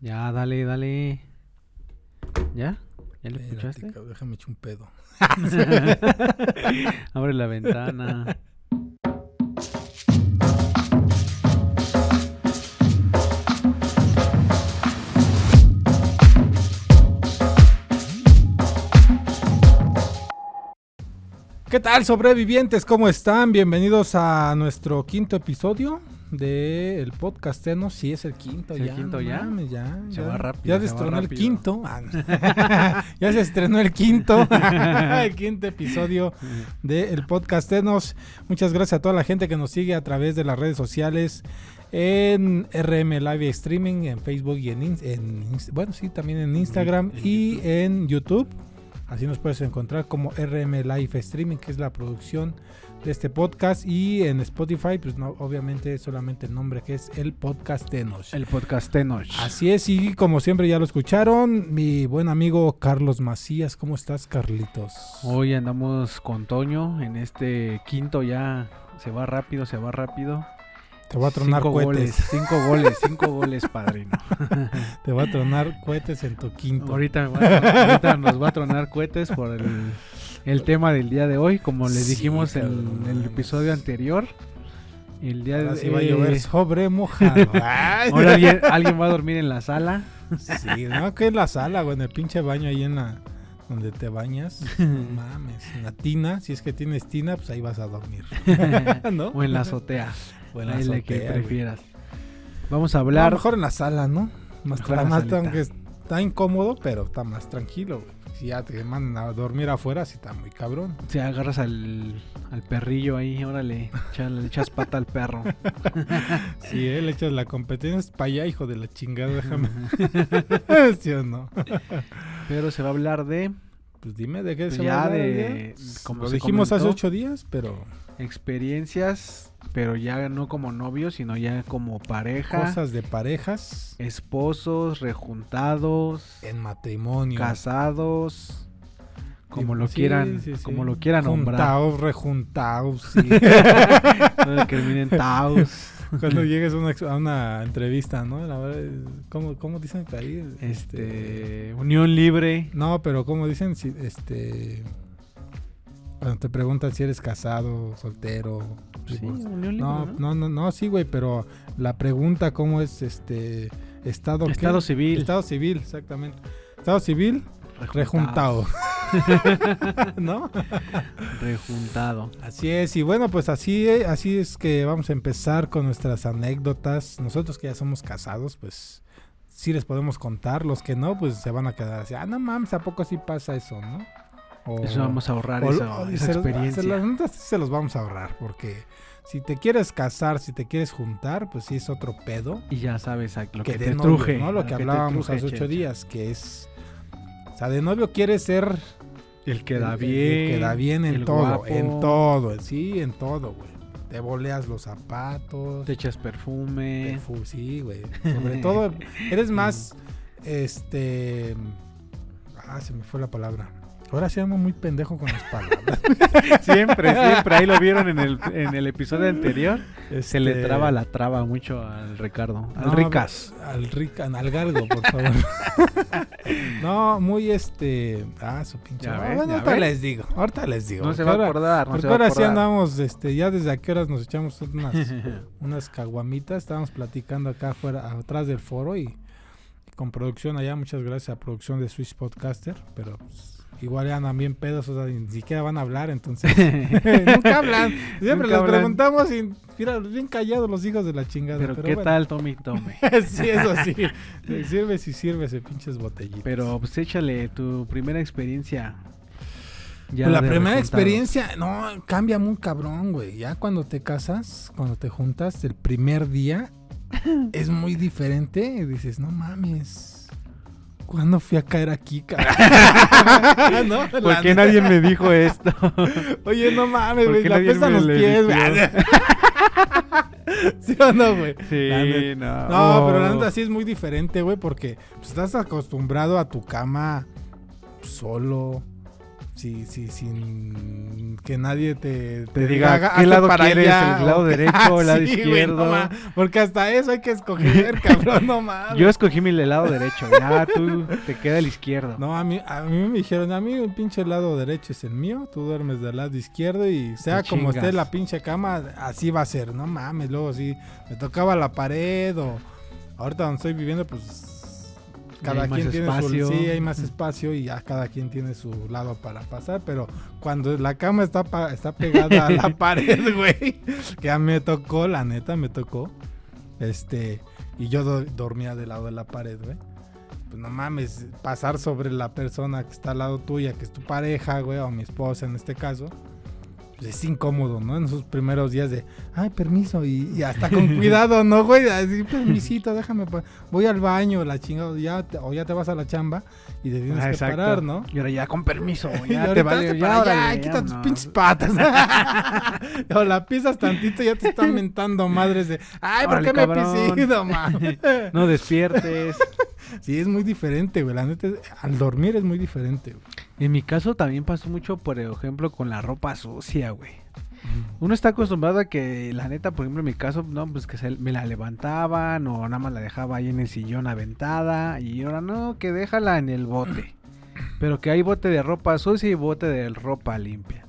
Ya, dale, dale. ¿Ya? ¿Ya lo escuchaste? cabrón, déjame echar un pedo. Abre la ventana. ¿Qué tal, sobrevivientes? ¿Cómo están? Bienvenidos a nuestro quinto episodio del podcast ¿no? Sí, es el quinto ¿Es el ya. quinto no ya? mames, ya. Se ya. va rápido, Ya se se estrenó el quinto. Ah, ya se estrenó el quinto. el quinto episodio del podcast Tenos. Muchas gracias a toda la gente que nos sigue a través de las redes sociales en RM Live Streaming, en Facebook y en, en bueno, sí, también en Instagram y YouTube. en YouTube. Así nos puedes encontrar como RM Live Streaming, que es la producción de este podcast. Y en Spotify, pues no, obviamente solamente el nombre que es el podcast Tenos. El podcast Tenoch. Así es, y como siempre ya lo escucharon, mi buen amigo Carlos Macías. ¿Cómo estás, Carlitos? Hoy andamos con Toño en este quinto ya. Se va rápido, se va rápido. Te voy a tronar cinco cohetes. goles, cinco goles, cinco goles, padrino. Te voy a tronar cohetes en tu quinto. Ahorita, va ahorita nos va a tronar cohetes por el, el tema del día de hoy, como les Sí, dijimos en el episodio anterior. El día Ahora de sí va a llover eh, sobre mojado. Ahora alguien, alguien va a dormir en la sala. Sí, no, que en la sala, güey, en el pinche baño ahí en la donde te bañas. No mames, en la tina, si es que tienes tina, pues ahí vas a dormir. ¿No? o en la azotea. O en la que azotea, güey. prefieras. Vamos a No, hablar. mejor en la sala, ¿no? Más, más salita. aunque está incómodo, pero está más tranquilo, güey. Si ya te mandan a dormir afuera, sí está muy cabrón. Si agarras al, al perrillo ahí, órale, echa- le echas pata al perro. Si él echas la competencia, es para allá, hijo de la chingada, déjame. ¿Sí o no? Pero se va a hablar de Pues dime de qué Pues se va a hablar de- como Lo dijimos hace ocho días, pero experiencias, pero ya no como novios, sino ya como pareja, cosas de parejas esposos, rejuntados, en matrimonio. casados, como lo sí, quieran, sí, sí. como lo quieran nombrar. Juntaos, rejuntaos, sí. Terminen taos. Cuando llegues a una, ex- a una entrevista, ¿no? La verdad, ¿cómo, ¿Cómo dicen ahí? Este, unión libre. No, pero ¿cómo dicen? Este... Cuando te preguntan si eres casado, soltero. Sí, unión libre, no, ¿no? no, no, sí, güey, pero la pregunta, ¿cómo es este estado? qué? Estado civil. Estado civil, exactamente. Estado civil, rejuntado. ¿No? Rejuntado. Así es, y bueno, pues así, así es que vamos a empezar con nuestras anécdotas. Nosotros que ya somos casados, pues sí les podemos contar. Los que no, pues se van a quedar así. Ah, no mames, ¿a poco sí pasa eso, no? O- Eso vamos a ahorrar o- esa, o- esa se los- experiencia. Se, los vamos a ahorrar, porque si te quieres casar, si te quieres juntar, pues sí es otro pedo. Y ya sabes lo que, que te novio, truje. ¿no? Lo que hablábamos truje, hace ocho días, que es... O sea, de novio quieres ser El que da el- bien. el que da bien en todo, guapo, en todo, sí, en todo, güey. Te boleas los zapatos. Te echas perfume. perfu- sí, güey. Sobre todo, eres más, este... Ah, se me fue la palabra. Ahora sí muy pendejo con las palabras. Siempre, siempre. Ahí lo vieron en el, en el episodio anterior. Se le Este, traba la traba mucho al Ricardo. Al no, Ricas. Al Rica, al Galgo, por favor. no, muy este... Ah, su pinche... Ya ves, bueno, ya ahorita ves. les digo, ahorita les digo. No se va a acordar. No Porque se va a ahora sí acordar. andamos, este, ya desde a qué horas nos echamos unas, unas caguamitas, estábamos platicando acá afuera, atrás del foro y, con producción allá, muchas gracias a producción de Swiss Podcaster, pero pues, igual ya andan bien pedos, o sea, ni siquiera van a hablar, entonces nunca hablan, siempre Nunca les hablan. preguntamos y mira, bien callados los hijos de la chingada. Pero, Pero, ¿qué bueno. tal, Tommy Tome? sí, eso sí, sirve si sirve ese pinches botellitas. Pero pues échale tu primera experiencia. ya Pues la primera experiencia, no, cambia muy cabrón, güey. Ya cuando te casas, cuando te juntas, el primer día es muy diferente. Y dices, no mames. ¿Cuándo fui a caer aquí, cara? ¿No? ¿Por La qué neta. nadie me dijo esto? Oye, no mames, ¿Por güey. La pesan los pies, güey. ¿Sí o no, güey? Sí, no. No, pero la neta sí es muy diferente, güey, porque pues, estás acostumbrado a tu cama solo, sí, sí, sin que nadie te, te diga ¿qué lado para quieres, allá, el lado derecho o el lado Sí, güey, izquierdo. no porque hasta eso hay que escoger, cabrón, no mames. Yo escogí mi lado derecho, ya tú te queda el izquierdo. No, a mí, a mí me dijeron, a mí el pinche lado derecho es el mío, tú duermes del lado izquierdo y sea Te como esté chingas. la pinche cama, así va a ser, no mames, luego sí, me tocaba la pared o ahorita donde estoy viviendo, pues cada quien tiene espacio. su, sí, hay más espacio y ya cada quien tiene su lado para pasar, pero cuando la cama está, pa- está pegada a la pared, güey, que a mí me tocó, la neta me tocó, este, y yo do- dormía del lado de la pared, güey pues no mames, pasar sobre la persona que está al lado tuya, que es tu pareja, güey, o mi esposa en este caso, pues es incómodo, ¿no? En esos primeros días de, ay, permiso, y, y hasta con cuidado, ¿no, güey? Así, permisito, déjame, voy al baño, la chingada, ya te- o ya te vas a la chamba y te tienes Ah, que exacto. parar, ¿no? Y ahora ya con permiso, ya te vale, hazte ya, para órale, quita tus pinches patas. o la pisas tantito y ya te están mentando madres de, ay, ¿por Órale, qué me he pisido, mames? No despiertes. Sí, es muy diferente, güey. La neta, al dormir es muy diferente, güey. En mi caso también pasó mucho, por ejemplo, con la ropa sucia, güey. Uno está acostumbrado a que, la neta, por ejemplo, en mi caso, no, pues que se- me la levantaban o nada más la dejaba ahí en el sillón aventada. Y ahora no, que déjala en el bote. Pero que hay bote de ropa sucia y bote de ropa limpia.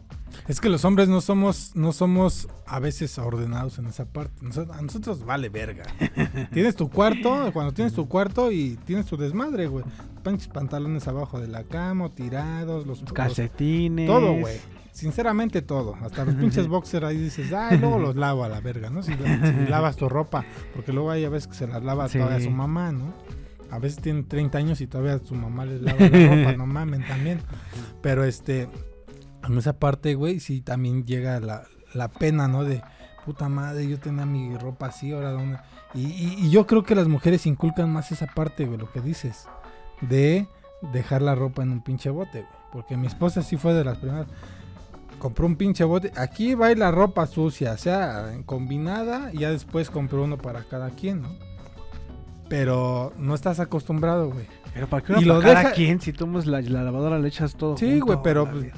Es que los hombres no somos, no somos a veces ordenados en esa parte. Noso- a nosotros vale verga. tienes tu cuarto, cuando tienes tu cuarto y tienes tu desmadre, güey. Pinches pantalones abajo de la cama, o tirados, los, los- Calcetines. todo, güey. Sinceramente todo. Hasta los pinches boxers ahí dices, ay, luego los lavo a la verga, ¿no? Si, si lavas tu ropa. Porque luego hay a veces que se las lava Sí. todavía su mamá, ¿no? A veces tienen 30 años y todavía su mamá les lava la ropa, no mamen también. Pero este, en esa parte, güey, sí también llega la, la pena, ¿no? De puta madre, yo tenía mi ropa así, ahora dónde. Y, y- y yo creo que las mujeres inculcan más esa parte, güey, lo que dices. De dejar la ropa en un pinche bote, güey. Porque mi esposa sí fue de las primeras. Compró un pinche bote. Aquí va la ropa sucia, o sea, combinada. Y ya después compró uno para cada quien, ¿no? Pero no estás acostumbrado, güey. Pero para qué Y y lo cada quien si tomas la, la lavadora le echas todo. Sí, güey, pero, pues.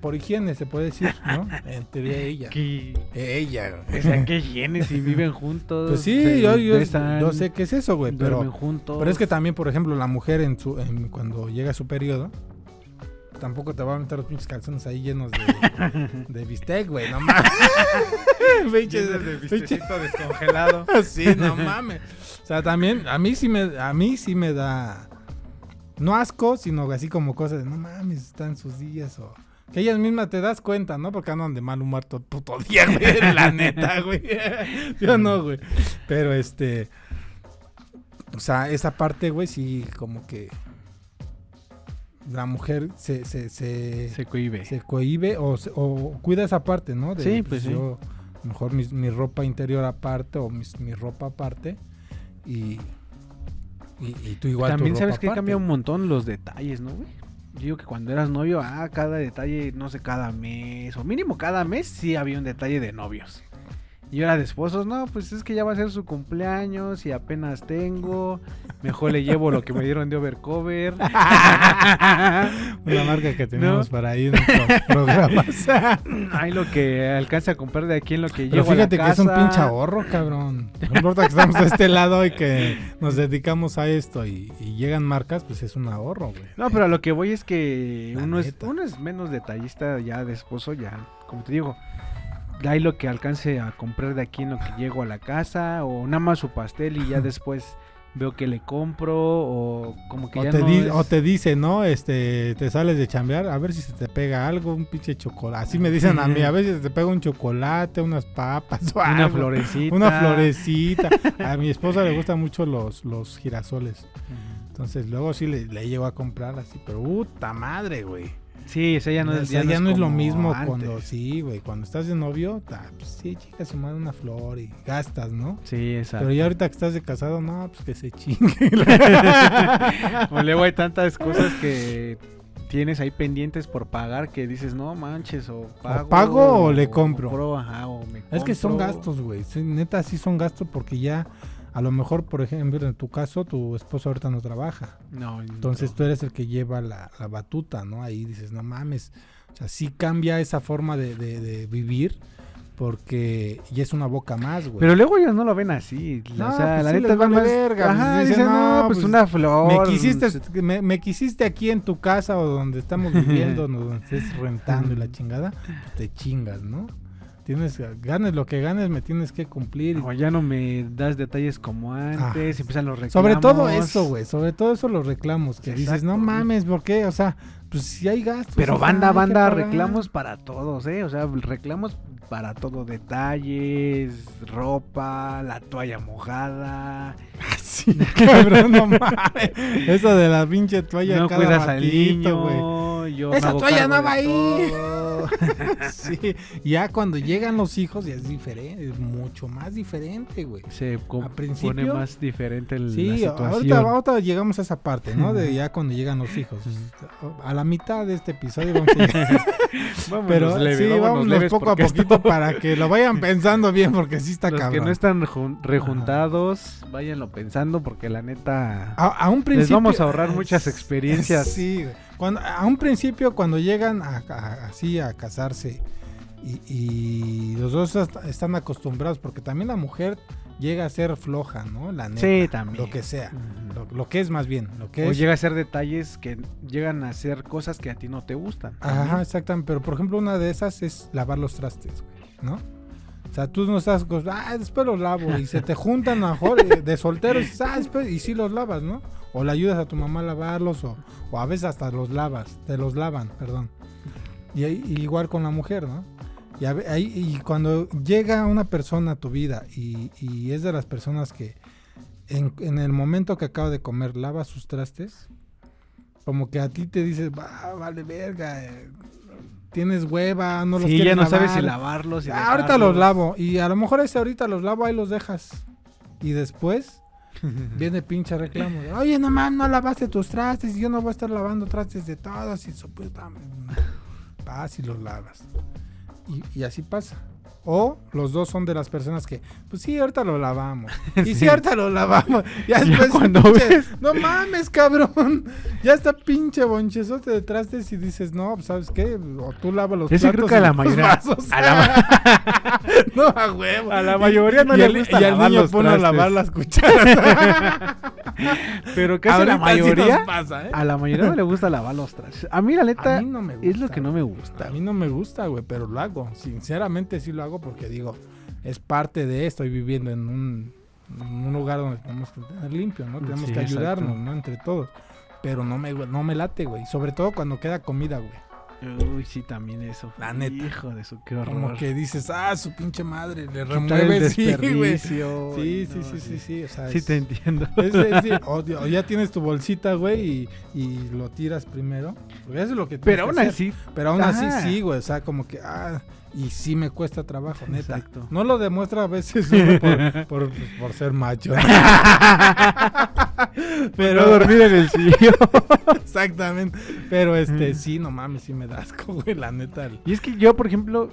Por higiene se puede decir, ¿no? Entre ella. ¿Qué? Ella. O sea, ¿qué higiene si viven juntos? Pues sí, yo, yo, yo sé que es eso, güey. Pero, juntos. pero es que también, por ejemplo, la mujer en su en- cuando llega a su periodo, tampoco te va a meter los pinches calzones ahí llenos de, de bistec, güey. No mames. Llenos de bistecito descongelado. sí, no mames. O sea, también a mí sí me a mí sí me da no asco, sino así como cosas de no mames, están sus días o que ellas mismas te das cuenta, ¿no? Porque andan de mal humor todo el puto día, güey, la neta, güey. Yo no, güey. Pero este o sea, esa parte, güey, sí como que la mujer se se se, Se cohibe. se cohíbe o, o cuida esa parte, ¿no? De, Sí, pues sí. yo, lo mejor mi ropa interior aparte o mis- mi ropa aparte y, y, y tú igual tu También ropa sabes que aparte. cambia un montón los detalles, ¿no, güey? Digo que cuando eras novio, ah, cada detalle, no sé, cada mes, o mínimo cada mes, sí había un detalle de novios. Y ahora de esposos, no, pues es que ya va a ser su cumpleaños y apenas tengo. Mejor le llevo lo que me dieron de overcover. Una marca que tenemos ¿No? para ir en programas. Hay lo que alcanza a comprar de aquí en lo que Pero llevo a la fíjate que es un pinche ahorro, cabrón. No importa que estamos de este lado y que nos dedicamos a esto y, y llegan marcas, pues es un ahorro, güey. No, pero a lo que voy es que La uno es, uno es menos detallista ya de esposo, ya, como te digo. Hay lo que alcance a comprar de aquí en lo que llego a la casa, o nada más su pastel y ya después veo que le compro, o como que O ya te, no es- o te dice, ¿no? Este, te sales de chambear, a ver si se te pega algo, un pinche chocolate. Así me dicen a mí, a ver si se te pega un chocolate, unas papas o una florecita. Una florecita. A mi esposa le gustan mucho los, los girasoles. Entonces luego sí le, le llego a comprar así, pero puta madre, güey. Sí, o sea, ya no O es, sea, ya no es lo mismo antes. cuando, sí, güey, cuando estás de novio, ta, pues sí, chica, su madre una flor y gastas, ¿no? Sí, exacto. Pero ya ahorita que estás de casado, no, pues que se chingue. O luego hay tantas cosas que tienes ahí pendientes por pagar que dices, no manches, o pago. pago o le compro. compro, ajá, o me Es que son compro. gastos, güey. Neta, sí son gastos porque ya a lo mejor, por ejemplo, en tu caso, tu esposo ahorita no trabaja. No, Entonces no. tú eres el que lleva la, la batuta, ¿no? Ahí dices, no mames. O sea, sí cambia esa forma de, de- de vivir porque ya es una boca más, güey. Pero luego ellos no lo ven así. No, o sea, pues la sí neta les vale más- verga, Ajá, pues dicen, no, pues, pues, una flor. me quisiste, me, me quisiste aquí en tu casa o donde estamos viviendo, no, donde estés rentando y la chingada, pues te chingas, ¿no? Tienes, ganes lo que ganes, me tienes que cumplir. O ya no me das detalles como antes, empiezan los reclamos. Sobre todo eso, güey, sobre todo eso los reclamos, que dices, no mames, ¿por qué? O sea, pues si hay gastos. Pero banda, banda, reclamos para todos, ¿eh? O sea, reclamos para todo, detalles, ropa, la toalla mojada, Sí, cabrón, no mames. Eso de la pinche toalla no cada cuidas al güey. niño, me Esa toalla no va ahí. Sí, ya cuando llegan los hijos ya es diferente, es mucho más diferente, güey. Se pone más diferente el- Sí, la situación. ahorita, ahorita llegamos a esa parte, ¿no? De ya cuando llegan los hijos. A la mitad de este episodio vamos a. Vámonos Pero leve, sí, vámonos vámonos leves poco a poquito esto- para que lo vayan pensando bien, porque sí está Los cabrón. que no están jun- rejuntados, váyanlo pensando porque la neta... a, a un principio. Les vamos a ahorrar muchas experiencias. Sí, cuando, a un principio, cuando llegan a, a- así a casarse y, y los dos est- están acostumbrados, porque también la mujer llega a ser floja, ¿no? La neta. Sí, también. Lo que sea. Lo, lo que es más bien. Lo que O es. llega a ser detalles que llegan a ser cosas que a ti no te gustan. Ajá, exactamente. Pero por ejemplo, una de esas es lavar los trastes, ¿no? O sea, tú no estás ah, después los lavo. Y se te juntan a mejor de solteros ah, después, y sí los lavas, ¿no? O le ayudas a tu mamá a lavarlos, o, o a veces hasta los lavas, te los lavan, perdón. Y igual con la mujer, ¿no? Y, a ve- ahí- y cuando llega una persona a tu vida y, y es de las personas que en, en el momento que acaba de comer lava sus trastes, como que a ti te dices, va, vale verga, eh, tienes hueva, no los sí, quieres ya no sabes lavar". si lavarlos. si Ah, ahorita los lavo. Y a lo mejor ese ahorita los lavo, ahí los dejas. Y después viene pinche reclamo. de, Oye, no mames, no lavaste tus trastes. Y yo no voy a estar lavando trastes de todos. Y su puta. Vas y los lavas. Y, así pasa. O los dos son de las personas que, pues sí, ahorita lo lavamos. Y sí, Sí. ahorita lo lavamos. Ya Ya después, cuando pinche, ves. no mames, cabrón. Ya está pinche bonchezote de trastes y dices, no, pues, ¿sabes qué? O tú lavas los Ese creo platos que a y la mayoría- a la no, a huevo. A la mayoría no y le el, gusta y al niño los pone a trastes. lavar las cucharas. Pero casi a la sí mayoría. nos pasa, ¿eh? A la mayoría no le gusta lavar los trastes. A mí, la neta, A mí no me es lo gusta, que no me gusta. A mí no me gusta, güey, pero lo hago. Sinceramente sí lo hago porque digo, es parte de estoy viviendo en un, en un lugar donde tenemos que tener limpio, ¿no? Tenemos Sí, que ayudarnos, exacto. ¿no? Entre todos. Pero no me, no me late, güey. Sobre todo cuando queda comida, güey. Uy, sí, también eso. La neta. Hijo de su, qué horror. Como que dices, ah, su pinche madre, le remueves, sí, güey. Sí, Ay, sí, no, sí, sí, sí. O sea, Sí es- te entiendo. Es- es- sí, o, o ya tienes tu bolsita, güey, y, y lo tiras primero. Porque eso es lo que Pero que aún hacer. así, Pero aún así Ajá. sí, güey. O sea, como que, ah, y sí me cuesta trabajo, neta. Exacto. No lo demuestra a veces por, por, por ser macho. pero dormir en el sillón. Exactamente. Pero este, sí, no mames, sí me da asco, güey, la neta. Y es que yo, por ejemplo,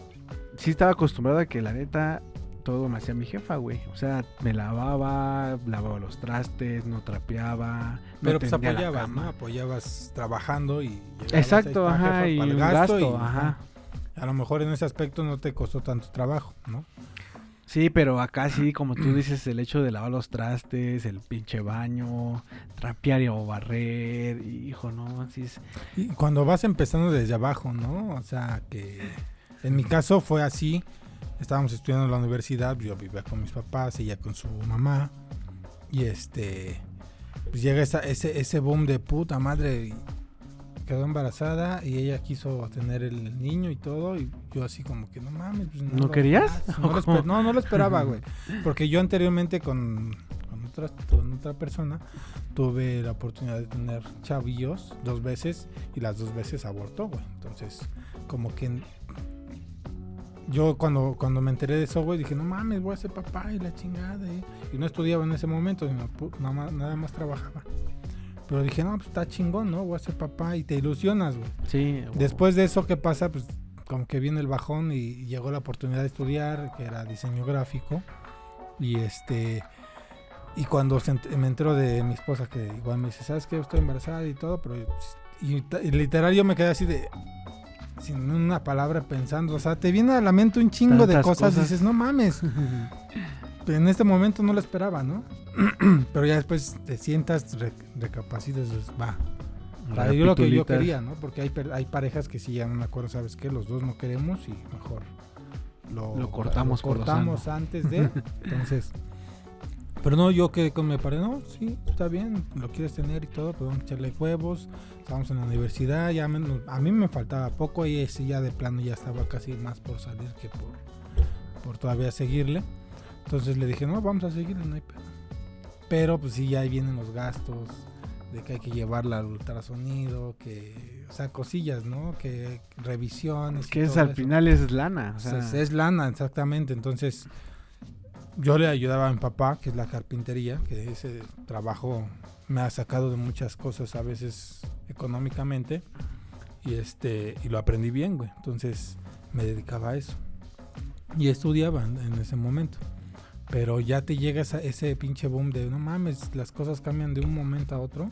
sí estaba acostumbrado a que la neta todo me hacía mi jefa, güey. O sea, me lavaba, lavaba los trastes, no trapeaba. no Pero pues tendía la apoyabas. ¿no? Apoyabas trabajando y Exacto, ajá, y gasto gasto, y- ajá. A lo mejor en ese aspecto no te costó tanto trabajo, ¿no? Sí, pero acá sí, como tú dices, el hecho de lavar los trastes, el pinche baño, trapear o barrer, hijo, no, así es. Y cuando vas empezando desde abajo, ¿no? O sea, que en mi caso fue así. Estábamos estudiando en la universidad, yo vivía con mis papás, ella con su mamá. Y este, pues llega esa- ese, ese boom de puta madre. Quedó embarazada y ella quiso tener el niño y todo. Y yo así como que no mames. pues, ¿No querías? hagas". No, lo esper- no, no lo esperaba, güey. Porque yo anteriormente con, con, otra, con otra persona tuve la oportunidad de tener chavillos dos veces y las dos veces abortó, güey. Entonces, como que yo cuando, cuando me enteré de eso, güey, dije, no mames, voy a ser papá y la chingada. eh". Y no estudiaba en ese momento, sino pu- nada más, nada más trabajaba. Pero dije, no, pues está chingón, ¿no? Voy a ser papá y te ilusionas, güey. Sí. Después de eso, ¿qué pasa? Pues como que viene el bajón y llegó la oportunidad de estudiar, que era diseño gráfico. Y este Y cuando se ent- me entero de mi esposa, que igual me dice, ¿sabes qué? Estoy embarazada y todo, pero... Y, y literal yo me quedé así de... Sin una palabra pensando. O sea, te viene a la mente un chingo de cosas. cosas. dices, no mames. En este momento no lo esperaba, ¿no? pero ya después te sientas, re- recapacitas, dices, va. Yo lo que yo quería, ¿no? Porque hay, hay parejas que sí llegan a un acuerdo, ¿sabes qué? Los dos no queremos y mejor lo, Lo cortamos por lo cortamos antes de. Entonces, pero no, yo que con mi pareja, no, sí, está bien, lo quieres tener y todo, pero vamos a echarle huevos. Estábamos en la universidad, ya menos- a mí me faltaba poco y ese ya de plano ya estaba casi más por salir que por, por todavía seguirle. Entonces le dije, no, vamos a seguirle, no hay pedo. Pero pues sí, ya ahí vienen los gastos de que hay que llevarla al ultrasonido, que, o sea, cosillas, ¿no? Que revisiones. Que es al eso. final es lana. O O sea, sea, es lana, exactamente. Entonces, yo le ayudaba a mi papá, que es la carpintería, que ese trabajo me ha sacado de muchas cosas, a veces económicamente, y este y lo aprendí bien, güey. Entonces, me dedicaba a eso. Y estudiaba en ese momento. Pero ya te llega esa- ese pinche boom de, no mames, las cosas cambian de un momento a otro.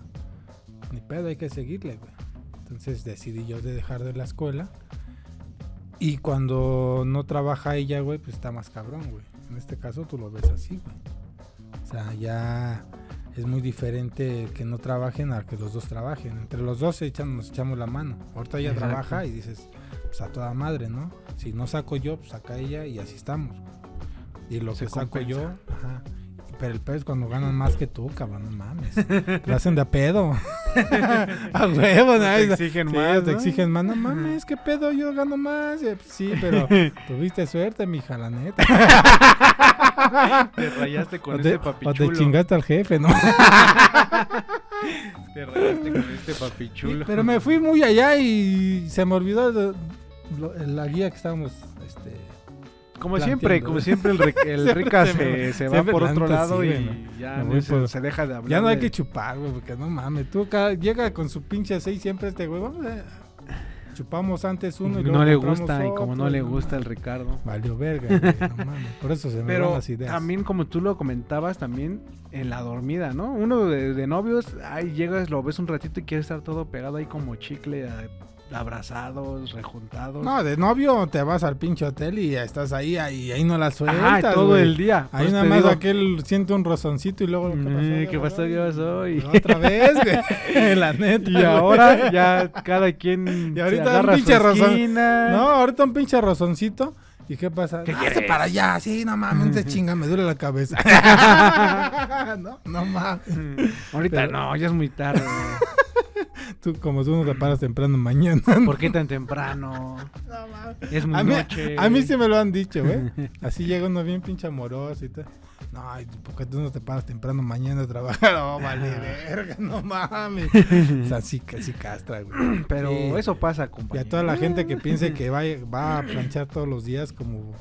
Ni pedo, hay que seguirle, güey. Entonces decidí yo de dejar de la escuela. Y cuando no trabaja ella, güey, pues está más cabrón, güey. En este caso tú lo ves así, güey. O sea, ya es muy diferente que no trabajen a que los dos trabajen. Entre los dos se echan, nos echamos la mano. Ahorita ella Exacto. trabaja y dices, pues a toda madre, ¿no? Si no saco yo, pues saca ella y así estamos. Y lo Se que saco yo, ajá. Pero el pedo es cuando ganan más que tú, cabrón, no mames. Lo hacen de a pedo. a huevo, ¿no? te exigen Sí, más. te exigen más. No mames, qué pedo, yo gano más. Eh, pues sí, pero tuviste suerte, mija, la neta. Te rayaste con O te, o papichulo. te chingaste al jefe, ¿no? Te rayaste con este Sí, papichulo. pero me fui muy allá y se me olvidó la guía que estábamos. Este, Como siempre, como siempre, el, el rica se se, va por otro lado sí, y ya no se, deja de hablar. ya no hay de- que chupar, güey, porque no mames. Tú llega con su pinche seis siempre este güey. Vamos a- chupamos antes uno y luego no le gusta y como no le gusta el Ricardo. Valió verga, güey, no mames. Por eso se me van Pero las ideas. también como tú lo comentabas también en la dormida, ¿no? Uno de, de novios, ahí llegas, lo ves un ratito y quiere estar todo pegado ahí como chicle, a- abrazados, rejuntados. No, de novio te vas al pinche hotel y ya estás ahí, ahí, ahí no la sueltas. Todo el día. Ahí Pues nada más digo, aquel siente un rozoncito y luego. "Mm, ¿Qué pasó? pasó". ¿Qué pasó? Y, Otra vez, güey. la neta. y ahora ya cada quien Y se ahorita un agarra su pinche esquina. No, ahorita un pinche rozoncito. ¿Y qué pasa? ¿Qué "Ah, quieres?" hazte para allá, sí, no mames, te chinga, me duele la cabeza. no, no mames. Mm, Ahorita Pero- no, ya es muy tarde. Tú, como tú no te paras temprano mañana. ¿Por qué tan temprano? No mames. Es muy A mí, noche. a mí sí me lo han dicho, güey. Así llega uno bien pinche amoroso y tal. No, ay, ¿por qué tú no te paras temprano mañana a trabajar? No, vale, verga, no mames. O sea, sí, casi castra, güey. Pero Sí. eso pasa, Y compañero. a toda la gente que piense que va, va a planchar todos los días como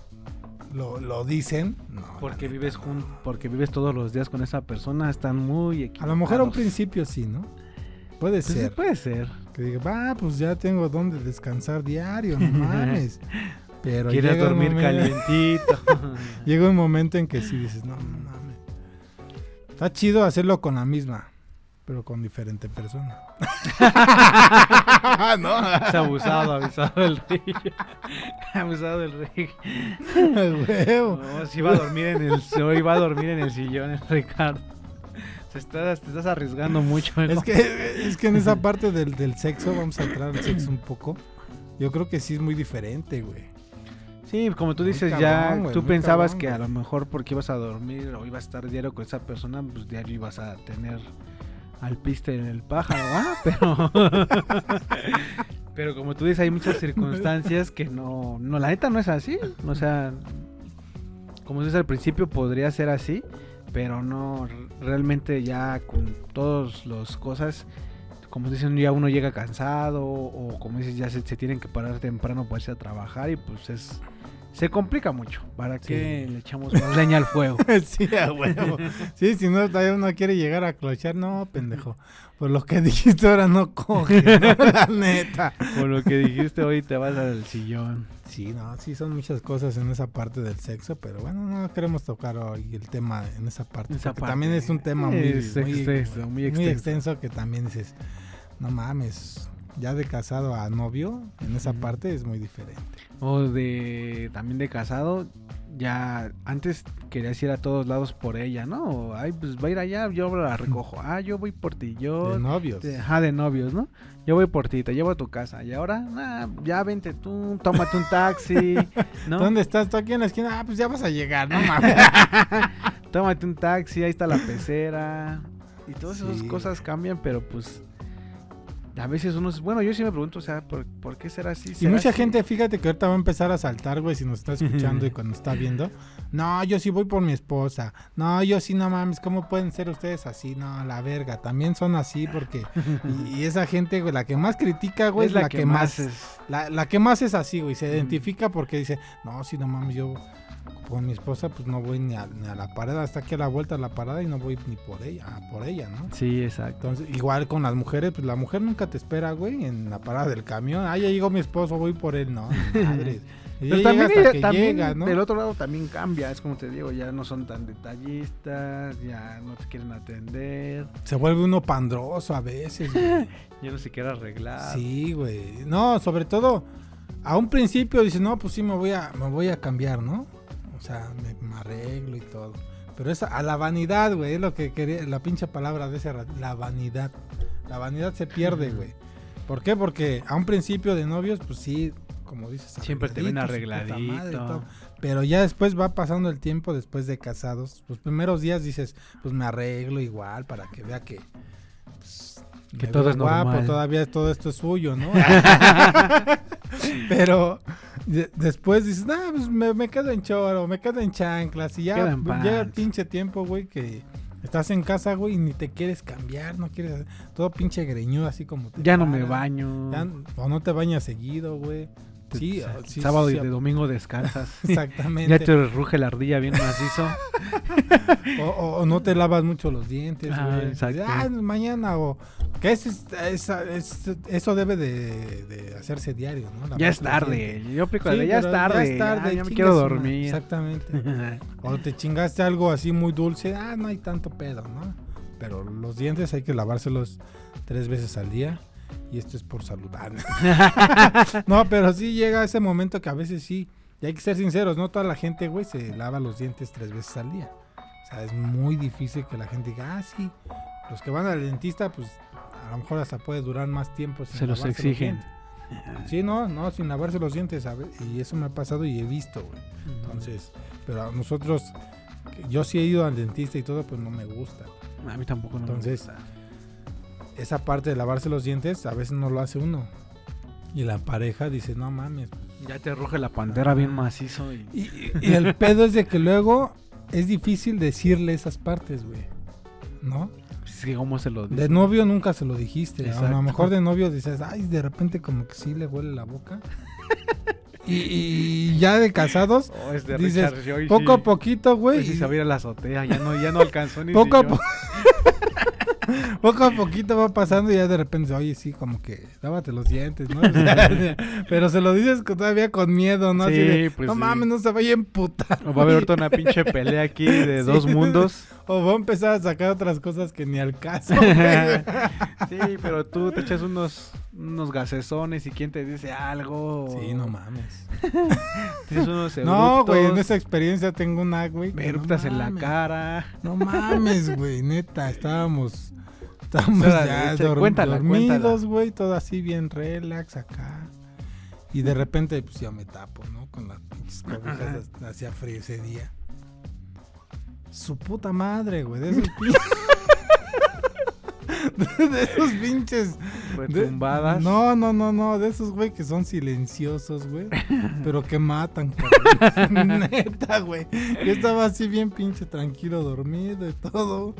lo, lo dicen. No, Porque vives jun- porque vives todos los días con esa persona, están muy A equivocados. lo mejor a un principio sí, ¿no? Puede Pues sí, ser. puede ser. Que diga, va, pues ya tengo donde descansar diario, no mames. Pero Quieres dormir momento- calientito. Llega un momento en que sí dices, no, no mames. Está chido hacerlo con la misma, pero con diferente persona. no, es abusado, abusado del rey. abusado del rey. huevo. No, si a dormir en el va a dormir en el sillón, el Ricardo. Se está- te estás arriesgando mucho. Es que, es que en esa parte del, del sexo, vamos a entrar al sexo un poco. Yo creo que sí es muy diferente, güey. Sí, como tú dices, cabrón, ya tú pensabas cabrón, que a lo mejor porque ibas a dormir o ibas a estar diario con esa persona, pues diario ibas a tener al piste en el pájaro, ¿ah? Pero, pero como tú dices, hay muchas circunstancias que no, no, la neta no es así. O sea, como dices al principio, podría ser así, pero no, realmente ya con todas las cosas, como dicen, ya uno llega cansado o como dices, ya se, tienen que parar temprano para irse a trabajar y pues es se complica mucho. ¿Para qué le echamos más leña al fuego? sí, a huevo. Sí, si no, todavía uno quiere llegar a clochar, no, pendejo. Por lo que dijiste ahora no coge, ¿no? la neta. Por lo que dijiste hoy te vas al sillón. Sí, no, sí son muchas cosas en esa parte del sexo, pero bueno, no queremos tocar hoy el tema en esa parte. Esa parte también es un tema muy, es muy, extenso, muy muy extenso. extenso que también dices, no mames, ya de casado a novio, en esa parte es muy diferente. O de también de casado, ya antes querías ir a todos lados por ella, ¿no? O, Ay, pues va a ir allá, yo la recojo. Ah, yo voy por ti, yo... De novios. de- ajá, de novios, ¿no? Yo voy por ti, te llevo a tu casa. Y ahora, nah, ya vente tú, tómate un taxi, ¿no? ¿Dónde estás? ¿Tú aquí en la esquina? Ah, pues ya vas a llegar, no mames. Tómate un taxi, ahí está la pecera. Y todas esas cosas cambian, pero pues... A veces uno... es- Bueno, yo sí me pregunto, o sea, ¿por, por qué será así? Y ¿Será mucha así? gente, fíjate que ahorita va a empezar a saltar, güey, si nos está escuchando y cuando está viendo. No, yo sí voy por mi esposa. No, yo sí, no mames, ¿cómo pueden ser ustedes así? No, la verga, también son así porque... Y, y esa gente, güey, la que más critica, güey, es la, que, más... es- La, la que más es así, güey, se identifica porque dice, no, si no mames, yo con mi esposa pues no voy ni a, ni a la parada, hasta aquí a la vuelta a la parada y no voy ni por ella, ah, por ella, ¿no? Sí, exacto. Entonces, igual con las mujeres, pues la mujer nunca te espera, güey, en la parada del camión. Ah, ya llegó mi esposo, voy por él, no, ni madres. Pero también, hasta que también llega, ¿no? del otro lado también cambia, es como te digo, ya no son tan detallistas, ya no te quieren atender, Se vuelve uno pandroso a veces, güey. ya no se quiere arreglar. Sí, güey. No, sobre todo, a un principio dices, no, pues sí me voy a, me voy a cambiar, ¿no? O sea, me, me arreglo y todo. Pero es a la vanidad, güey, es lo que quería, la pinche palabra de ese rato, la vanidad. La vanidad se pierde, güey. ¿Por qué? Porque a un principio de novios, pues sí, como dices, Siempre te ven madre arregladito. Pero ya después va pasando el tiempo, después de casados, los primeros días dices, pues me arreglo igual para que vea que... pues, Que todo es normal. todavía todo esto es suyo, ¿no? Pero de- después dices, no, pues me, me quedo en choro, me quedo en chanclas. Y ya llega el pinche tiempo, güey, que estás en casa, güey, y ni te quieres cambiar, no quieres hacer- todo pinche greñudo así como te Ya no me baño. Ya- o no te bañas seguido, güey. Sí, Sa- sí, sábado sí, y de domingo descansas. Exactamente. ya te ruge la ardilla bien macizo. O, o- o no te lavas mucho los dientes, Ah, exacto. Ah, mañana o que es, es- es- eso debe de, de hacerse diario, ¿no? ya es tarde. Yo de, ya es tarde. Ya es tarde, ah, ya me quiero dormir. Exactamente. o te chingaste algo así muy dulce, ah, no hay tanto pedo, ¿no? Pero los dientes hay que lavárselos tres veces al día. Y esto es por saludar. no, pero sí llega ese momento que a veces sí. Y hay que ser sinceros, no toda la gente, güey, se lava los dientes tres veces al día. O sea, es muy difícil que la gente diga, ah, sí. Los que van al dentista, pues a lo mejor hasta puede durar más tiempo sin Se los exigen. Sí, no, no, sin lavarse los dientes, ¿sabes? Y eso me ha pasado y he visto, güey. Entonces, pero a nosotros, yo sí he ido al dentista y todo, pues no me gusta. A mí tampoco no Entonces, me gusta. Esa parte de lavarse los dientes, a veces no lo hace uno. Y la pareja dice, no mames. Ya te ruge la pantera bien macizo y... Y, el pedo es de que luego es difícil decirle esas partes, güey. ¿No? Sí, ¿cómo se lo De novio nunca se lo dijiste. A lo mejor de novio dices, ay, de repente como que sí le huele la boca. y, y ya de casados, Oh, es de dices, Joy, poco sí. a poquito, güey. Sí y- se la azotea, ya no, ya no alcanzó ni poco a poco. poco a poquito va pasando y ya de repente, oye, sí, como que lávate los dientes, ¿no? O sea, pero se lo dices todavía con miedo, ¿no? Así Sí, de, pues no sí. mames, no se vaya a emputar. O va a haber ahorita una pinche pelea aquí de Sí. dos mundos. O va a empezar a sacar otras cosas que ni al caso. sí, pero tú te echas unos, unos gasesones y quién te dice algo. sí, no mames. Unos No, güey, en esa experiencia tengo una, güey. me no en la cara. No mames, güey, neta, estábamos. Estábamos Órale, ya cuéntala, dormidos, güey, todo así bien relax acá. Y de repente, pues yo me tapo, ¿no? Con las pinches cobijas, hacía frío ese día. Su puta madre, güey, de esos pinches. de, esos pinches. de- Retumbadas. no, no, no, no, de esos, güey, que son silenciosos, güey. pero que matan, cabrón. Neta, güey. Yo estaba así bien pinche tranquilo, dormido y todo.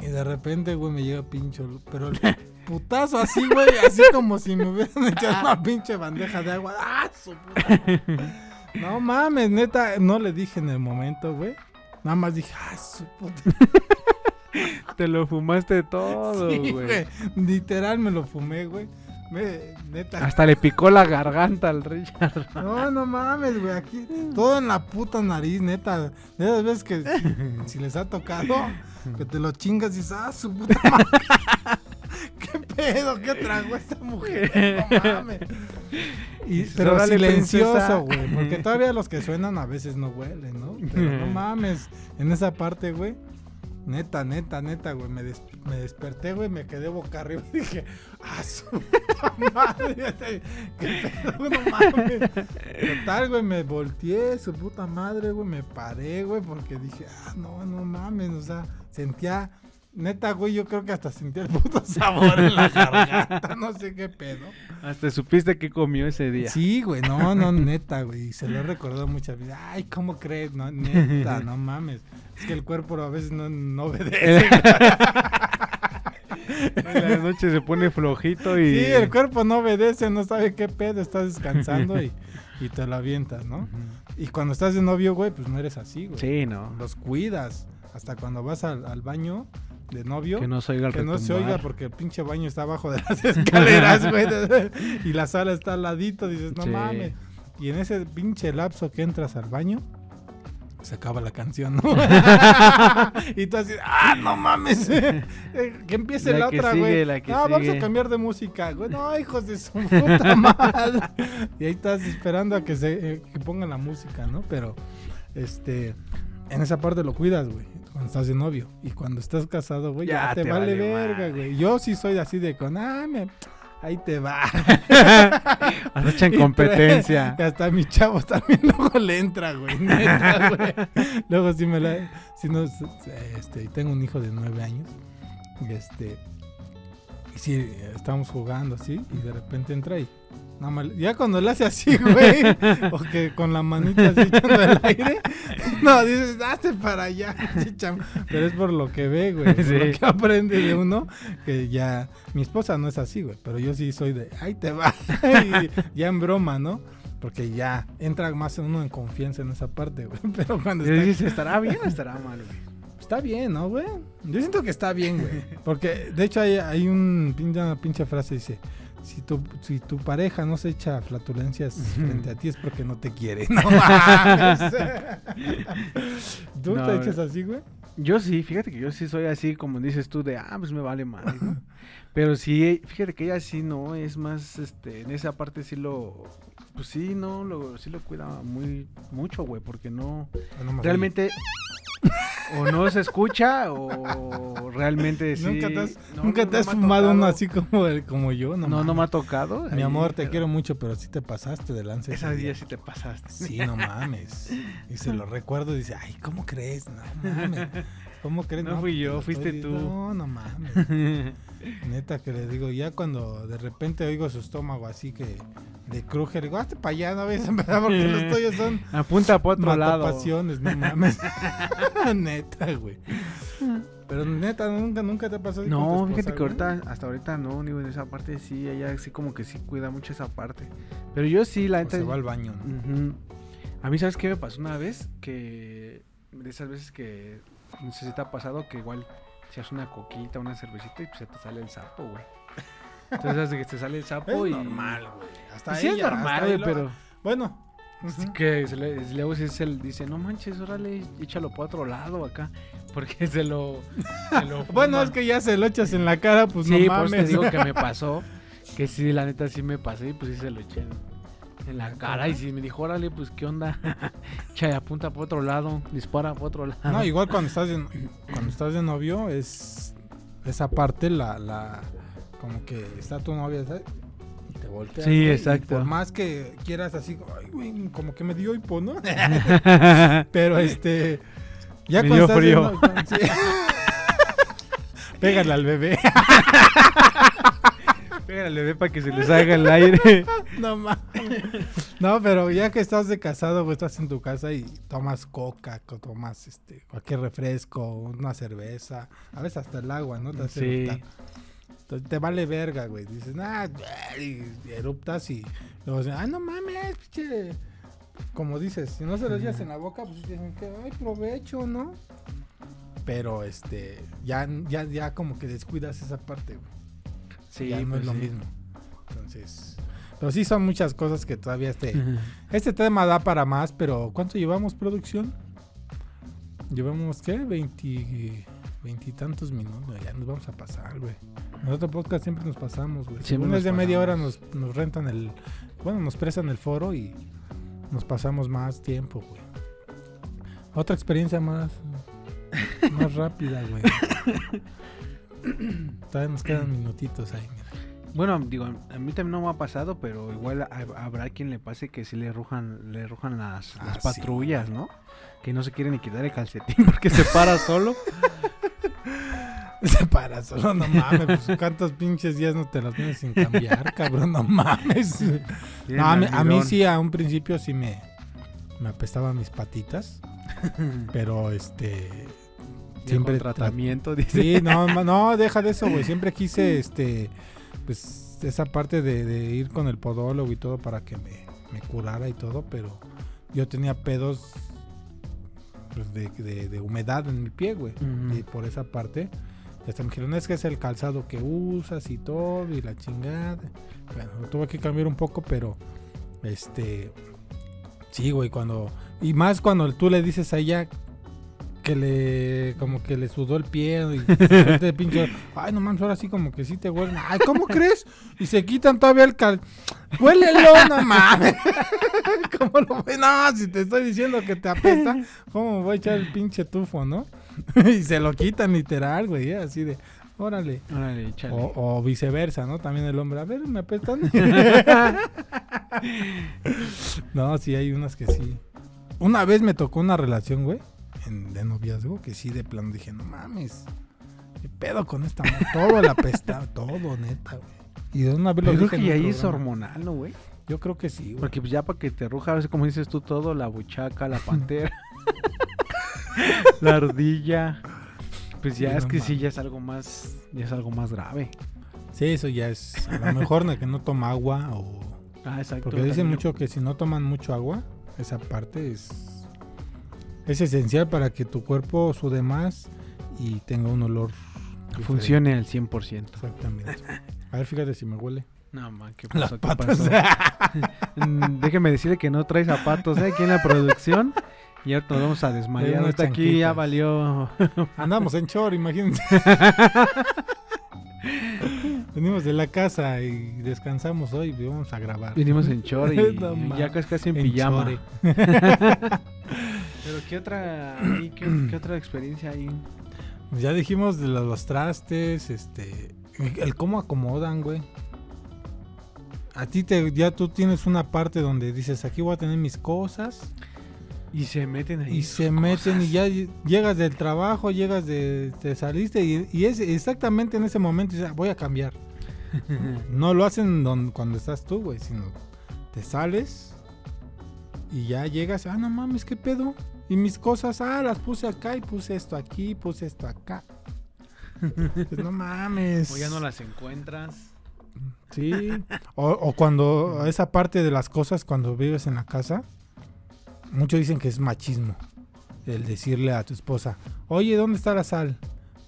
Y de repente, güey, me llega pincho. Pero el putazo así, güey, así como si me hubieran echado una pinche bandeja de agua. ¡Ah, su puta! No mames, neta, no le dije en el momento, güey. Nada más dije, ah, su puta. Te lo fumaste todo, Sí, güey. güey. Literal me lo fumé, güey. Me- neta. Hasta le picó la garganta al Richard. No, no mames, güey. Aquí todo en la puta nariz, neta. De esas veces que si, si les ha tocado, que te lo chingas y dices, ah, su puta madre. ¿Qué pedo? ¿Qué tragó esta mujer? No mames. Y, pero silencioso, güey. Porque todavía los que suenan a veces no huelen, ¿no? Pero no mames. En esa parte, güey. Neta, neta, neta, güey. Me, des- me desperté, güey. Me quedé boca arriba y dije, ah, su puta madre. ¿Qué pedo? No mames. Total, güey. Me volteé, su puta madre, güey. Me paré, güey. Porque dije, ah, no, no mames. O sea, sentía. Neta, güey, yo creo que hasta sentía el puto sabor en la garganta. No sé qué pedo. Hasta supiste que comió ese día. Sí, güey, no, no, neta, güey. Y se lo he recordado muchas veces. Ay, ¿cómo crees? No, neta, no mames. Es que el cuerpo a veces no, no obedece. En la noche se pone flojito y. Sí, el cuerpo no obedece, no sabe qué pedo, estás descansando y, y te lo avientas, ¿no? Y cuando estás de novio, güey, pues no eres así, güey. Sí, no. Los cuidas. Hasta cuando vas al, al baño de novio. Que no se oiga el Que no se oiga porque el pinche baño está abajo de las escaleras, güey. y la sala está al ladito, dices, no Sí. mames. Y en ese pinche lapso que entras al baño, se acaba la canción, ¿no? y tú así, ah, no mames. Que empiece La la, que otra, güey. No, vamos a cambiar de música, güey. No, hijos de su puta madre. y ahí estás esperando a que se eh, que pongan la música, ¿no? Pero, este, en esa parte lo cuidas, güey. Cuando estás de novio. Y cuando estás casado, güey, ya, Ya te, te vale, vale verga, güey. Yo sí soy así de con, ah, me- ahí te va. Echan Y competencia. Hasta mis chavos también luego le entra, güey. Neta, güey. Luego sí me la. Si no, este, tengo un hijo de nueve años. Y este. Y sí, estábamos jugando así. Y de repente entra y. ya cuando le hace así, güey. o que con la manita así echando el aire. No, dices, hazte para allá. sí, cham- Pero es por lo que ve, güey. Por Sí. lo que aprende de uno. Que ya. Mi esposa no es así, güey. Pero yo sí soy de. Ahí te va. y ya en broma, ¿no? Porque ya entra más uno en confianza en esa parte, güey. Pero cuando está, dices, ¿estará bien o estará mal, güey? está bien, ¿no, güey? Yo siento que está bien, güey. Porque de hecho hay, hay un, una pinche frase dice, si tu, si tu pareja no se echa flatulencias frente a ti es porque no te quiere. No mames. ¿Tú No, te echas así, güey? Yo sí, fíjate que yo sí soy así, como dices tú, de, ah, pues me vale mal, ¿no? Pero sí, fíjate que ella sí no, es más, este, en esa parte sí lo, pues sí, no, lo, sí lo cuida muy, mucho, güey, porque no, me realmente, o no se escucha, o realmente sí. ¿Nunca te has, no, nunca te has fumado uno así como, el- como yo? No, No, no me ha tocado. Mi ahí, amor, te pero quiero mucho, pero sí te pasaste de lanza. Ese día sí te pasaste. Sí, no mames. Y se lo recuerdo y dice, ay, ¿cómo crees? No mames. ¿Cómo crees? No fui pues, yo, fuiste tú. No, no mames. Neta que le digo, ya cuando de repente oigo su estómago así que le cruje, le digo, hazte para allá, no empezar porque los tuyos son Apunta para otro lado. matapasiones, no mames. neta, güey. Pero neta, nunca, nunca te con tu No, fíjate que ahorita, hasta ahorita no, ni en esa parte sí, ella sí como que sí cuida mucho esa parte. Pero yo sí, la neta. se va al baño, ¿no? Ujú. A mí, ¿sabes qué me pasó una vez? Que de esas veces que no sé si te ha pasado que igual si haces una coquita, una cervecita y pues se te sale el sapo, güey. Entonces, que te sale el sapo Es y. normal, güey. Hasta Sí, es normal, güey, pero. Bueno. Sí, ujú. que se le, luego sí se le dice, no manches, órale, échalo para otro lado acá. Porque se lo. se lo Bueno, es que ya se lo echas en la cara, pues sí, no por eso mames. te digo que me pasó. Que sí, la neta sí me pasé y pues sí se lo eché en la cara. Y sí me dijo, órale, pues qué onda. Cha, apunta para otro lado, dispara para otro lado. No, igual cuando estás de, cuando estás de novio es esa parte la la como que está tu novia ¿sabes? y te voltea. Sí, exacto. Por más que quieras así, ay, güey, como que me dio hipo, ¿no? Pero este ya Me cuando dio estás de frío. no- sí. Pégale al bebé. Pégale, ve para que se le salga el aire. No mames. No, pero ya que estás de casado, güey, estás en tu casa y tomas coca, co- tomas este cualquier refresco, una cerveza, a veces hasta el agua, ¿no? Te hace Sí. Entonces, te vale verga, güey. Dices, ah, y eruptas y luego dicen, ah, no mames, pinche como dices, si no se los llevas en la boca, pues dicen que ay, provecho, ¿no? Pero este, ya, ya, ya como que descuidas esa parte, güey. Sí, ya no pues es lo mismo. Entonces, pero sí son muchas cosas que todavía este, este tema da para más, pero ¿cuánto llevamos producción? Llevamos, ¿qué? 20, veintitantos minutos, ya nos vamos a pasar, güey. En otro podcast siempre nos pasamos, güey. Siempre Según es de media hora nos, nos rentan el, bueno, nos prestan el foro y nos pasamos más tiempo, güey. Otra experiencia más, más rápida, güey. Todavía nos quedan minutitos ahí, mira. Bueno, digo, a mí también no me ha pasado, pero igual ha- habrá quien le pase que sí le rujan, le rujan las, Ah, las sí. patrullas, ¿no? Que no se quiere ni quitar el calcetín porque se para solo. Se para solo, no mames, pues cuántos pinches días no te las tienes sin cambiar, cabrón, no mames. No, a, mí, a mí almidón. sí, a un principio sí me, me apestaban mis patitas, pero este... Siempre con tratamiento, dice. Sí, no, no, deja de eso, güey. Siempre quise, este, pues, esa parte de, de ir con el podólogo y todo para que me, me curara y todo, pero yo tenía pedos, pues, de, de- de humedad en mi pie, güey. Y por esa parte, hasta me dijeron, es que es el calzado que usas y todo, y la chingada. Bueno, lo tuve que cambiar un poco, pero, este, sí, güey, cuando, y más cuando tú le dices a ella que le, como que le sudó el pie y de pinche, ay, no mames, ahora sí como que sí te huelen. Ay, ¿cómo crees? Y se quitan todavía el cal... Huélelo, no mames. ¿Cómo lo voy? No, si te estoy diciendo que te apesta, ¿cómo voy a echar el pinche tufo, no? y se lo quitan literal, güey, ¿eh? así de, órale. Órale, échale. O, o viceversa, ¿no? También el hombre, a ver, me apestan. no, sí, hay unas que sí. Una vez me tocó una relación, güey, en- de noviazgo, que sí, de plano dije, no mames, ¿qué pedo con esta? mo- Todo la apesta, todo, neta, güey. Y de una vez lo Yo creo que ahí es hormonal, ¿no, güey? Yo creo que sí, güey. Porque pues ya para que te ruja, ahora sí como dices tú todo, la buchaca, la pantera, la ardilla. Pues ya Sí, es no que sí, ya es algo más, ya es algo más grave. Sí, eso ya es, a lo mejor de que no toma agua o... Ah, exacto. Porque dicen mucho que si no toman mucho agua, esa parte es, es esencial para que tu cuerpo sude más y tenga un olor. diferente. Funcione al 100%. Exactamente. A ver, fíjate si me huele. No, man, ¿qué pasó? ¿Qué pasó? Mm, Déjeme decirle que no trae zapatos ¿eh? aquí en la producción. Y ahorita nos vamos a desmayar. Ahorita aquí ya valió. Andamos en chor, imagínense. Venimos de la casa y descansamos hoy y vamos a grabar. Vinimos en chor y No ya casi en, En pijama. Pero ¿qué otra, ahí, qué, qué otra experiencia hay? Ya dijimos de los, los trastes, este, el cómo acomodan, güey. A ti te, ya tú tienes una parte donde dices, aquí voy a tener mis cosas Y se meten ahí. y se meten cosas. y ya ll- llegas del trabajo, llegas de, te saliste y, y es exactamente en ese momento dices, "Ah, voy a cambiar. No lo hacen don- cuando estás tú, güey, sino te sales y ya llegas, ah, no mames, ¿qué pedo? Y mis cosas, ah, las puse acá y puse esto aquí, puse esto acá. Pues, no mames. O ya no las encuentras. Sí. O, o cuando esa parte de las cosas, cuando vives en la casa, muchos dicen que es machismo. El decirle a tu esposa, oye, ¿dónde está la sal?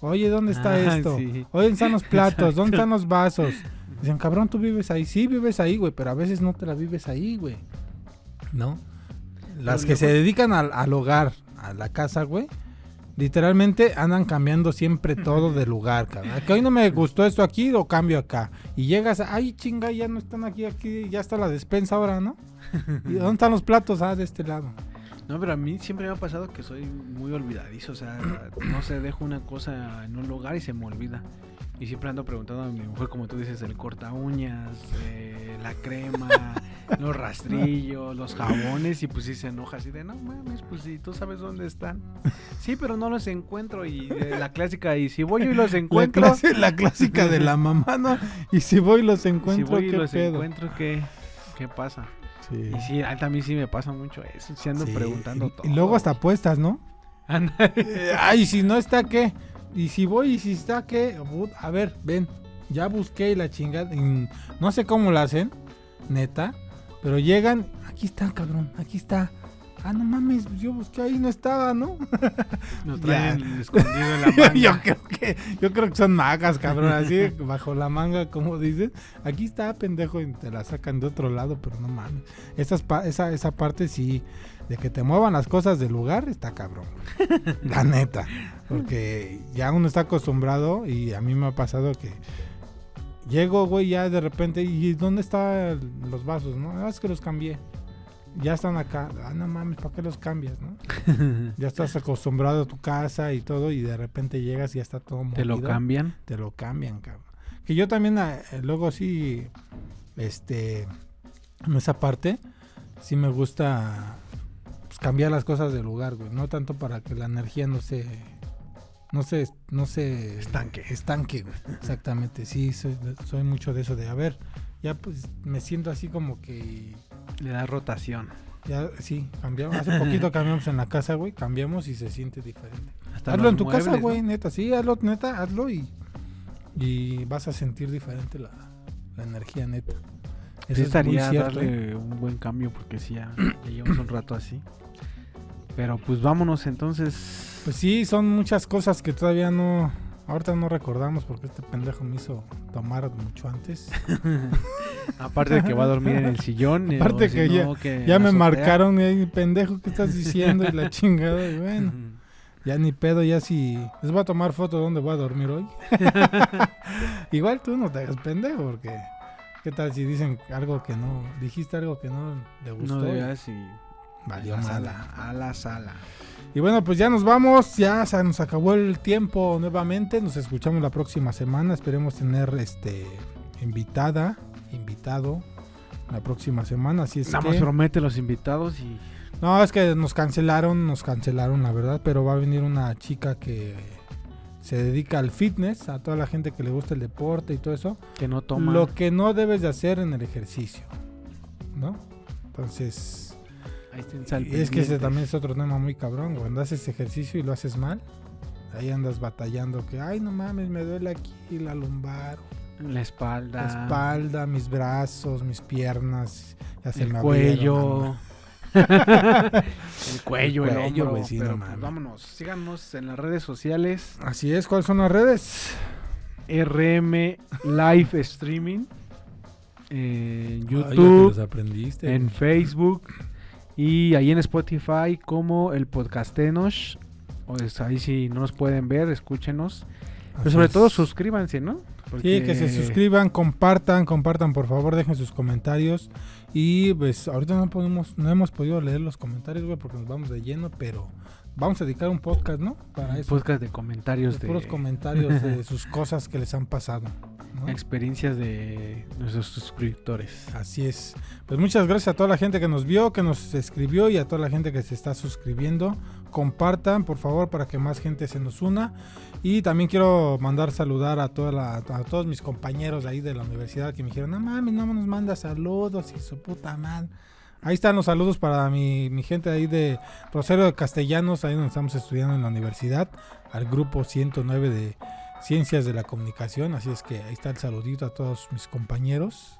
Oye, ¿dónde está Ah, esto? sí. Oye, ¿dónde están los platos? ¿Dónde están los vasos? Dicen, cabrón, tú vives ahí. Sí, vives ahí, güey, pero a veces no te la vives ahí, güey. ¿No? Las que se dedican al, al hogar, a la casa, güey, literalmente andan cambiando siempre todo de lugar, cabrón. Que hoy no me gustó esto aquí, lo cambio acá. Y llegas, ay, chinga, ya no están aquí, aquí, ya está la despensa ahora, ¿no? ¿Y dónde están los platos? Ah, de este lado. No, pero a mí siempre me ha pasado que soy muy olvidadizo. O sea, no sé, dejo una cosa en un lugar y se me olvida. Y siempre ando preguntando a mi mujer, como tú dices, el corta uñas, eh, la crema, los rastrillos, los jabones. Y pues sí se enoja así de, no mames, pues sí, tú sabes dónde están. Sí, pero no los encuentro. Y eh, la clásica, y si voy y los La, encuentro, clase- la clásica de la mamá, ¿no? Y si voy y los si encuentro, voy y ¿qué los pedo? encuentro, ¿qué, qué pasa? Sí. Y sí, a mí sí me pasa mucho eso. Sí ando Sí, preguntando todo. Y luego hasta apuestas, ¿no? Ay, si no está, ¿qué? Y si voy y si está, ¿qué? Put- A ver, ven. Ya busqué y la chingada. y no sé cómo la hacen, neta. Pero llegan, aquí está, cabrón, aquí está. Ah, no mames, yo busqué ahí, no estaba, ¿no? Nos traen escondido en la manga. yo creo que yo creo que son magas, cabrón, así bajo la manga, como dices. Aquí está, pendejo, y te la sacan de otro lado, pero no mames. Esas pa- esa, esa parte sí, de que te muevan las cosas del lugar, está cabrón. la neta. Porque ya uno está acostumbrado y a mí me ha pasado que llego, güey, ya de repente, ¿y dónde están los vasos? No, "Ah, es que los cambié. Ya están acá. Ah, no mames, ¿para qué los cambias, no? Ya estás acostumbrado a tu casa y todo y de repente llegas y ya está todo Te lo cambian. Te lo cambian, cabrón. Que yo también eh, luego sí, este, en esa parte, sí me gusta pues, cambiar las cosas de lugar, güey. No tanto para que la energía no se, no se, no se Estanque. estanque, güey. Exactamente, sí, soy, soy mucho de eso de, a ver, ya pues me siento así como que Le da rotación. ya, sí, cambiamos. Hace poquito cambiamos en la casa, güey. Cambiamos y se siente diferente. Hasta hazlo en tu casa, güey, ¿no? neta. Sí, hazlo, neta, hazlo y, y vas a sentir diferente la, la energía, neta. Sí Eso es muy estaría cierto, ¿eh? darle un buen cambio porque sí, ya, ya llevamos un rato así. Pero pues vámonos entonces. Pues sí, son muchas cosas que todavía no. Ahorita no recordamos porque este pendejo me hizo tomar mucho antes. Aparte de que va a dormir en el sillón. eh, Aparte si que ya- no, que en ya me azotea. marcaron, y pendejo, ¿qué estás diciendo? Y la chingada, y bueno. Ya ni pedo, ya si les voy a tomar foto de dónde voy a dormir hoy. Igual tú no te hagas pendejo, porque ¿qué tal si dicen algo que no, dijiste algo que no le gustó? No debías y valió a la madre. sala. A la sala. Y bueno, pues ya nos vamos, ya se nos acabó el tiempo nuevamente, nos escuchamos la próxima semana, esperemos tener este invitada, invitado la próxima semana, así es Nada que... más promete los invitados y No, es que nos cancelaron, nos cancelaron la verdad, pero va a venir una chica que se dedica al fitness, a toda la gente que le gusta el deporte y todo eso. que no toma. Lo que no debes de hacer en el ejercicio, ¿no? Entonces, Ahí está el y es que ese también es otro tema muy cabrón. Cuando haces ejercicio y lo haces mal, ahí andas batallando que, ay, no mames, me duele aquí la lumbar, La espalda. la espalda, mis brazos, mis piernas, ya se el me abrieron, cuello. el cuello, el, El cuello, hombro. sí, no pues, vámonos. Síganos en las redes sociales. Así es, ¿cuáles son las redes? RM Live Streaming. En YouTube. aprendiste. en Facebook. Y ahí en Spotify como el Podcastenos. Pues ahí si no nos pueden ver, escúchenos. Pero sobre todo suscríbanse, ¿no? Sí, que se suscriban, compartan, compartan por favor, dejen sus comentarios. Y pues ahorita no podemos, no hemos podido leer los comentarios, güey, porque nos vamos de lleno, pero vamos a dedicar un podcast, ¿no? Para eso. Podcast de comentarios de de puros comentarios de sus cosas que les han pasado. ¿no? experiencias de nuestros suscriptores. Así es. Pues muchas gracias a toda la gente que nos vio, que nos escribió y a toda la gente que se está suscribiendo. Compartan, por favor, para que más gente se nos una. Y también quiero mandar saludar a, toda la- a todos mis compañeros de ahí de la universidad que me dijeron, no mames, no nos manda saludos y su puta madre. Ahí están los saludos para mi, mi gente ahí de Rosario de Castellanos, ahí donde estamos estudiando en la universidad, al grupo 109 de Ciencias de la Comunicación. Así es que ahí está el saludito a todos mis compañeros.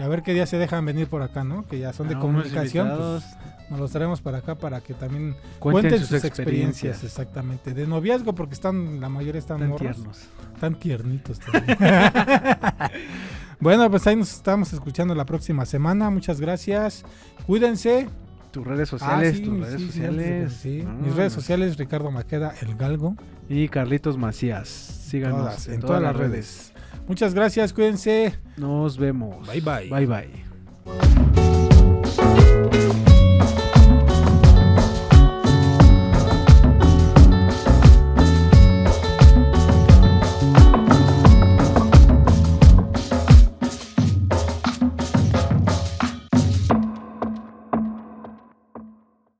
Y a ver qué día se dejan venir por acá, ¿no? Que ya son de A unos comunicación. Pues, nos los traemos para acá para que también cuenten, cuenten, sus, experiencias. Exactamente. De noviazgo, porque están, la mayoría están Tan morros. tiernos. Tan tiernitos también. bueno, pues ahí nos estamos escuchando la próxima semana. Muchas gracias. Cuídense. Tus redes sociales, Ah, sí, tus sí, redes sí, sociales. sí. Ah, Mis redes sociales, Ricardo Maqueda, El Galgo. Y Carlitos Macías. Síganos Todas, en, todas, las redes. redes. Muchas gracias, cuídense. Nos vemos. Bye bye. Bye bye.